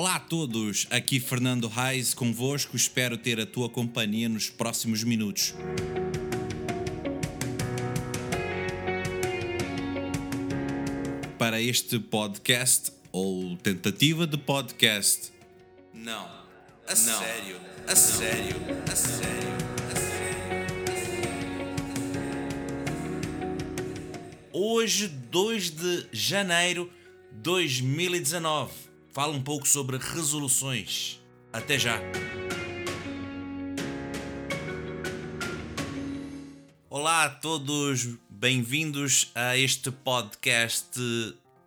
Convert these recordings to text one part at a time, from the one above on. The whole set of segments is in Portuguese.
Olá a todos, aqui Fernando Reis convosco, espero ter a tua companhia nos próximos minutos. Para este podcast, ou tentativa de podcast. Não, a sério, a sério, a sério, a sério. Hoje, 2 de janeiro de 2019, fala um pouco sobre resoluções. Até já! Olá a todos, bem-vindos a este podcast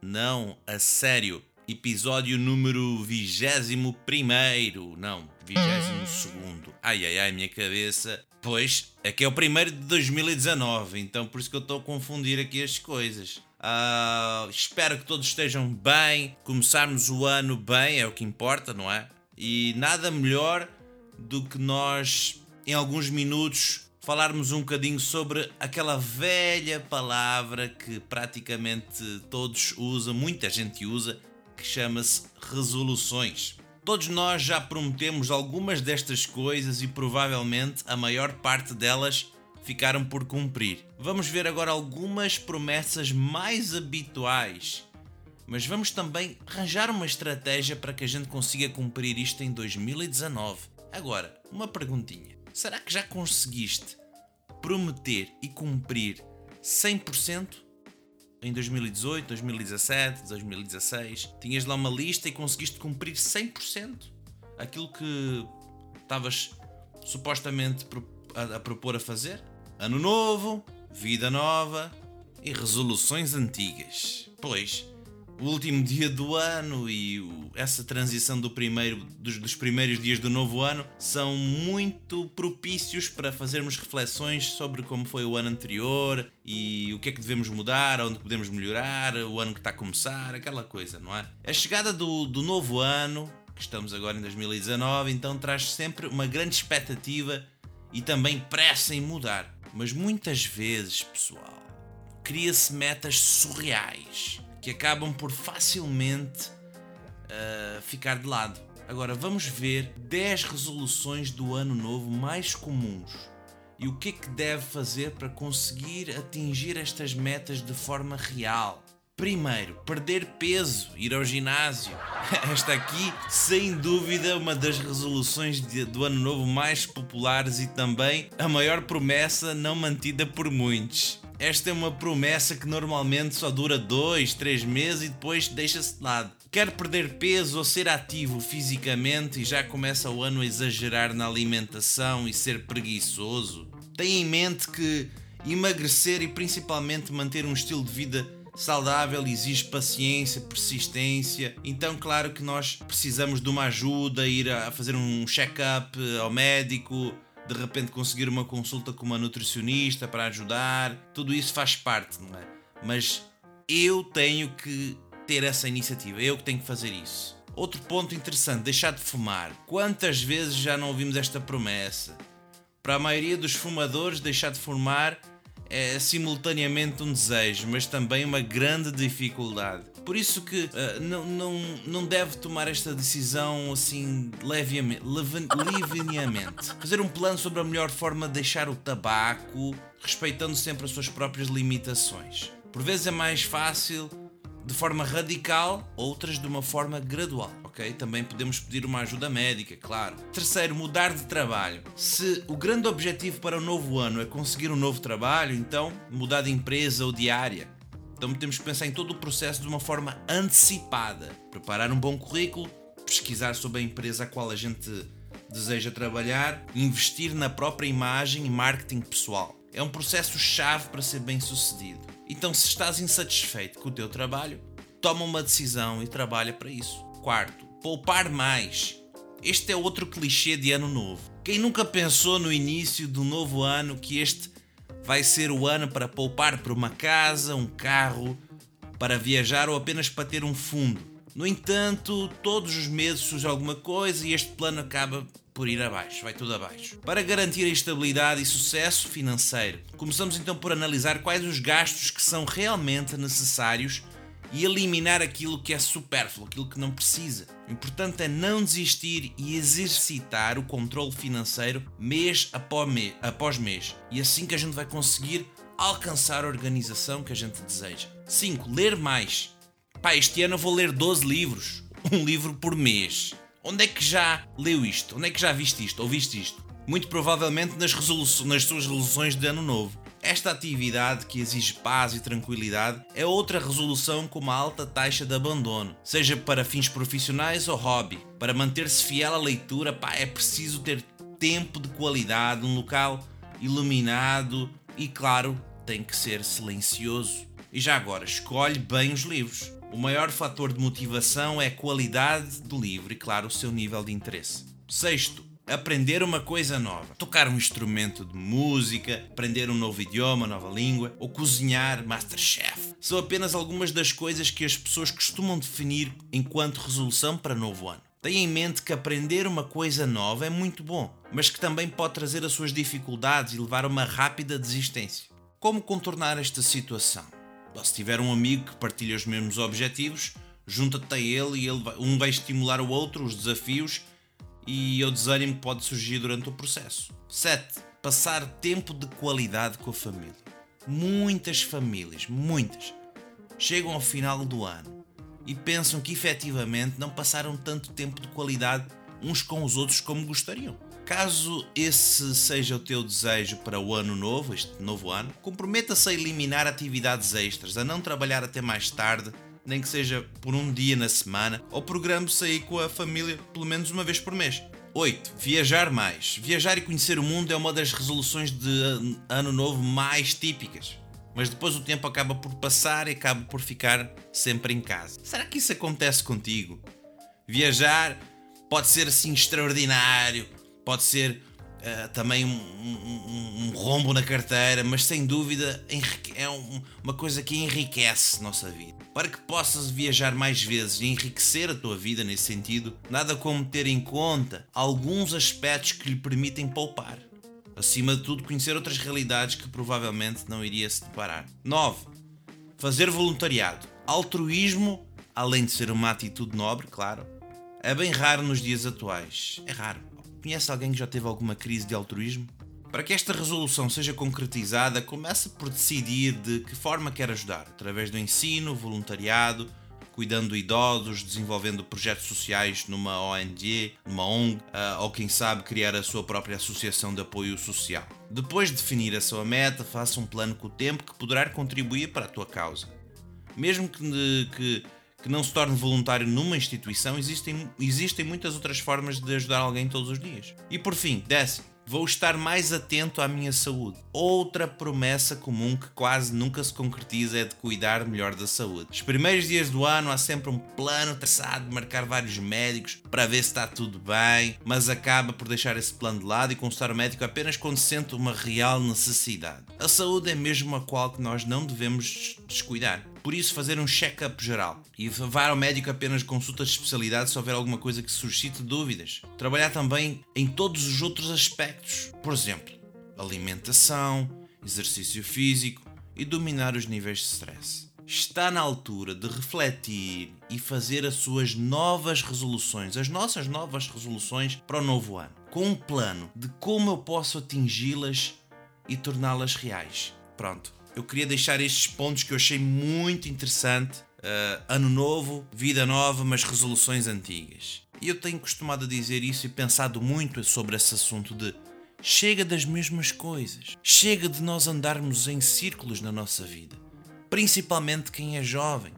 Não a Sério, episódio número 21. Não, 22. Ai ai ai, minha cabeça. Pois, é que é o primeiro de 2019, então por isso que eu estou a confundir aqui as coisas. Ah, espero que todos estejam bem, começarmos o ano bem, é o que importa, não é? E nada melhor do que nós, em alguns minutos, falarmos um bocadinho sobre aquela velha palavra que praticamente todos usam, muita gente usa, que chama-se resoluções. Todos nós já prometemos algumas destas coisas e provavelmente a maior parte delas ficaram por cumprir. Vamos ver agora algumas promessas mais habituais, mas vamos também arranjar uma estratégia para que a gente consiga cumprir isto em 2019. Agora, uma perguntinha: será que já conseguiste prometer e cumprir 100%? Em 2018, 2017, 2016, tinhas lá uma lista e conseguiste cumprir 100% aquilo que estavas supostamente a, propor a fazer? Ano novo, vida nova e resoluções antigas. Pois, o último dia do ano e o, essa transição do primeiro, dos, dos, primeiros dias do novo ano são muito propícios para fazermos reflexões sobre como foi o ano anterior e o que é que devemos mudar, onde podemos melhorar, o ano que está a começar, aquela coisa, não é? A chegada do, do novo ano, que estamos agora em 2019, então traz sempre uma grande expectativa e também pressa em mudar. Mas muitas vezes, pessoal, cria-se metas surreais que acabam por facilmente uh, ficar de lado. Agora vamos ver 10 resoluções do ano novo mais comuns e o que é que deve fazer para conseguir atingir estas metas de forma real. Primeiro, perder peso, ir ao ginásio. Esta aqui, sem dúvida, uma das resoluções de, do ano novo mais populares e também a maior promessa não mantida por muitos. Esta é uma promessa que normalmente só dura 2, 3 meses e depois deixa-se de lado. Quer perder peso ou ser ativo fisicamente e já começa o ano a exagerar na alimentação e ser preguiçoso? Tem em mente que emagrecer e principalmente manter um estilo de vida saudável exige paciência, persistência. Então, claro que nós precisamos de uma ajuda, ir a fazer um check-up ao médico, de repente conseguir uma consulta com uma nutricionista para ajudar, tudo isso faz parte, não é? Mas eu tenho que ter essa iniciativa, eu que tenho que fazer isso. Outro ponto interessante, deixar de fumar. Quantas vezes já não ouvimos esta promessa? Para a maioria dos fumadores, deixar de fumar é simultaneamente um desejo, mas também uma grande dificuldade. Por isso que uh, não, não, não deve tomar esta decisão assim leviamente. Fazer um plano sobre a melhor forma de deixar o tabaco, respeitando sempre as suas próprias limitações. Por vezes é mais fácil de forma radical, outras de uma forma gradual. Ok? Também podemos pedir uma ajuda médica, claro. Terceiro, mudar de trabalho. Se o grande objetivo para o novo ano é conseguir um novo trabalho, então mudar de empresa ou de área. Então temos que pensar em todo o processo de uma forma antecipada. Preparar um bom currículo, pesquisar sobre a empresa a qual a gente deseja trabalhar, investir na própria imagem e marketing pessoal. É um processo chave para ser bem sucedido. Então, se estás insatisfeito com o teu trabalho, toma uma decisão e trabalha para isso. Quarto, poupar mais. Este é outro clichê de ano novo. Quem nunca pensou no início do novo ano que este vai ser o ano para poupar por uma casa, um carro, para viajar ou apenas para ter um fundo. No entanto, todos os meses surge alguma coisa e este plano acaba por ir abaixo, vai tudo abaixo. Para garantir a estabilidade e sucesso financeiro, começamos então por analisar quais os gastos que são realmente necessários e eliminar aquilo que é supérfluo, aquilo que não precisa. O importante é não desistir e exercitar o controle financeiro mês após mês. E assim que a gente vai conseguir alcançar a organização que a gente deseja. 5. Ler mais. Pá, este ano eu vou ler 12 livros. Um livro por mês. Onde é que já leu isto? Onde é que já viste isto? Ou viste isto? Muito provavelmente nas, nas suas resoluções de ano novo. Esta atividade, que exige paz e tranquilidade, é outra resolução com uma alta taxa de abandono, seja para fins profissionais ou hobby. Para manter-se fiel à leitura, pá, é preciso ter tempo de qualidade, um local iluminado e, claro, tem que ser silencioso. E já agora, escolhe bem os livros. O maior fator de motivação é a qualidade do livro e, claro, o seu nível de interesse. Sexto, aprender uma coisa nova, tocar um instrumento de música, aprender um novo idioma, nova língua ou cozinhar Masterchef. São apenas algumas das coisas que as pessoas costumam definir enquanto resolução para novo ano. Tenha em mente que aprender uma coisa nova é muito bom, mas que também pode trazer as suas dificuldades e levar a uma rápida desistência. Como contornar esta situação? Se tiver um amigo que partilha os mesmos objetivos, junta-te a ele e ele vai, um vai estimular o outro, os desafios e o desânimo pode surgir durante o processo. 7. Passar tempo de qualidade com a família. Muitas famílias, muitas, chegam ao final do ano e pensam que efetivamente não passaram tanto tempo de qualidade uns com os outros como gostariam. Caso esse seja o teu desejo para o ano novo, este novo ano, comprometa-se a eliminar atividades extras, a não trabalhar até mais tarde nem que seja por um dia na semana, ou programe sair com a família pelo menos uma vez por mês. 8. Viajar mais. Viajar e conhecer o mundo é uma das resoluções de ano novo mais típicas. Mas depois o tempo acaba por passar e acaba por ficar sempre em casa. Será que isso acontece contigo? Viajar pode ser assim extraordinário, pode ser uh, também um, um, um, rombo na carteira, mas sem dúvida é um, uma coisa que enriquece a nossa vida. Para que possas viajar mais vezes e enriquecer a tua vida nesse sentido, nada como ter em conta alguns aspectos que lhe permitem poupar. Acima de tudo, conhecer outras realidades que provavelmente não iria se deparar. 9. Fazer voluntariado. Altruísmo, além de ser uma atitude nobre, claro, é bem raro nos dias atuais. É raro. Conhece alguém que já teve alguma crise de altruísmo? Para que esta resolução seja concretizada, comece por decidir de que forma quer ajudar, através do ensino, voluntariado, cuidando de idosos, desenvolvendo projetos sociais numa ONG, numa ONG, ah, ou quem sabe criar a sua própria associação de apoio social. Depois de definir a sua meta, faça um plano com o tempo que poderá contribuir para a tua causa. Mesmo que, que que não se torne voluntário numa instituição, existem, existem muitas outras formas de ajudar alguém todos os dias. E por fim, décimo, Vou estar mais atento à minha saúde. Outra promessa comum que quase nunca se concretiza é de cuidar melhor da saúde. Os primeiros dias do ano há sempre um plano traçado de marcar vários médicos para ver se está tudo bem, mas acaba por deixar esse plano de lado e consultar o médico apenas quando sente uma real necessidade. A saúde é mesmo a qual que nós não devemos descuidar. Por isso, fazer um check-up geral e levar ao médico apenas consultas de especialidade se houver alguma coisa que suscite dúvidas. Trabalhar também em todos os outros aspectos, por exemplo, alimentação, exercício físico e dominar os níveis de stress. Está na altura de refletir e fazer as suas novas resoluções, as nossas novas resoluções para o novo ano, com um plano de como eu posso atingi-las e torná-las reais. Pronto, eu queria deixar estes pontos que eu achei muito interessante. Uh, ano novo, vida nova, mas resoluções antigas. E eu tenho costumado a dizer isso e pensado muito sobre esse assunto de chega das mesmas coisas. Chega de nós andarmos em círculos na nossa vida. Principalmente quem é jovem.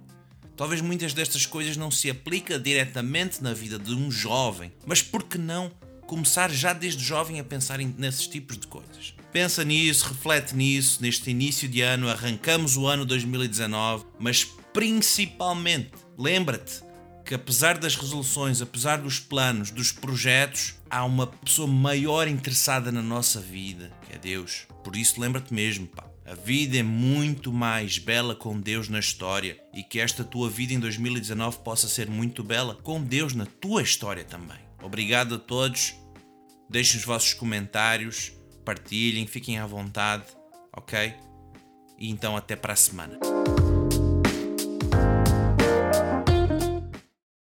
Talvez muitas destas coisas não se apliquem diretamente na vida de um jovem, mas por que não começar já desde jovem a pensar nesses tipos de coisas? Pensa nisso, reflete nisso. Neste início de ano, arrancamos o ano 2019, mas principalmente lembra-te que apesar das resoluções, apesar dos planos, dos projetos, há uma pessoa maior interessada na nossa vida, que é Deus. Por isso lembra-te mesmo, pá. A vida é muito mais bela com Deus na história e que esta tua vida em 2019 possa ser muito bela com Deus na tua história também. Obrigado a todos. Deixem os vossos comentários partilhem, fiquem à vontade, ok? E então até para a semana.